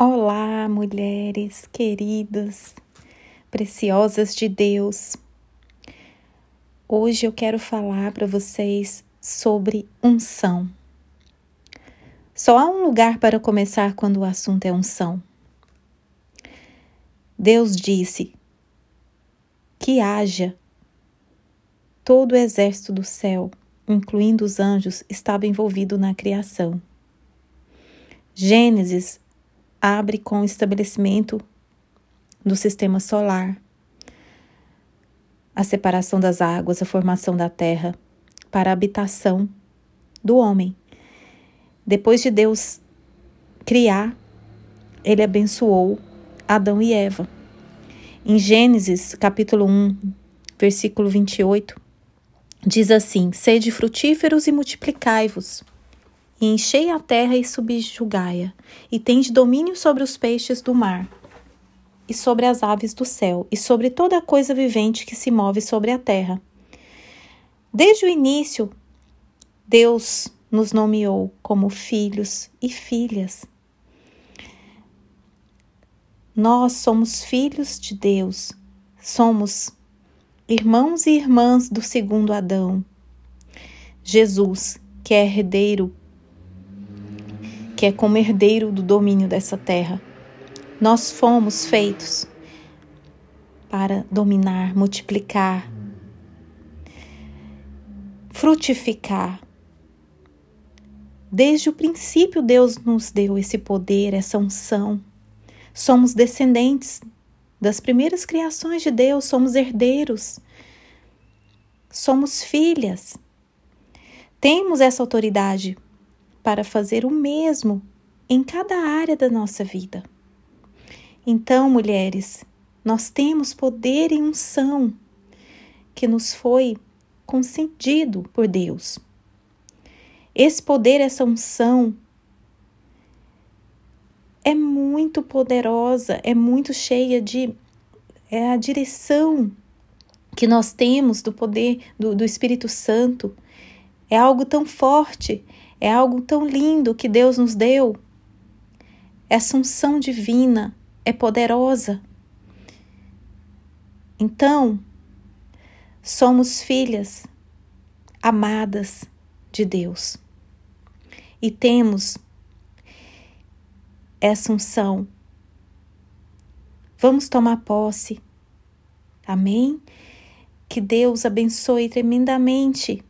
Olá, mulheres queridas, preciosas de Deus. Hoje eu quero falar para vocês sobre unção. Só há um lugar para começar quando o assunto é unção. Deus disse que haja todo o exército do céu, incluindo os anjos, estava envolvido na criação. Gênesis abre com o estabelecimento do sistema solar, a separação das águas, a formação da terra para a habitação do homem. Depois de Deus criar, ele abençoou Adão e Eva. Em Gênesis, capítulo 1, versículo 28, diz assim: Sede frutíferos e multiplicai-vos e enchei a terra e subjugai-a, e tende domínio sobre os peixes do mar, e sobre as aves do céu, e sobre toda coisa vivente que se move sobre a terra. Desde o início, Deus nos nomeou como filhos e filhas. Nós somos filhos de Deus, somos irmãos e irmãs do segundo Adão. Jesus, que é herdeiro que é como herdeiro do domínio dessa terra. Nós fomos feitos para dominar, multiplicar, frutificar. Desde o princípio, Deus nos deu esse poder, essa unção. Somos descendentes das primeiras criações de Deus, somos herdeiros, somos filhas. Temos essa autoridade para fazer o mesmo em cada área da nossa vida. Então, mulheres, nós temos poder e unção que nos foi concedido por Deus. Esse poder, essa unção é muito poderosa, é muito cheia de é a direção que nós temos do poder do, do Espírito Santo. É algo tão forte é algo tão lindo que Deus nos deu. Essa unção divina é poderosa. Então, somos filhas amadas de Deus e temos essa unção. Vamos tomar posse. Amém? Que Deus abençoe tremendamente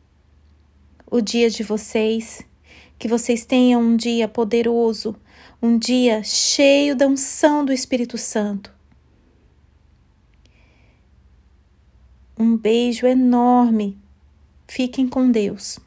o dia de vocês que vocês tenham um dia poderoso, um dia cheio da unção do Espírito Santo. Um beijo enorme. Fiquem com Deus.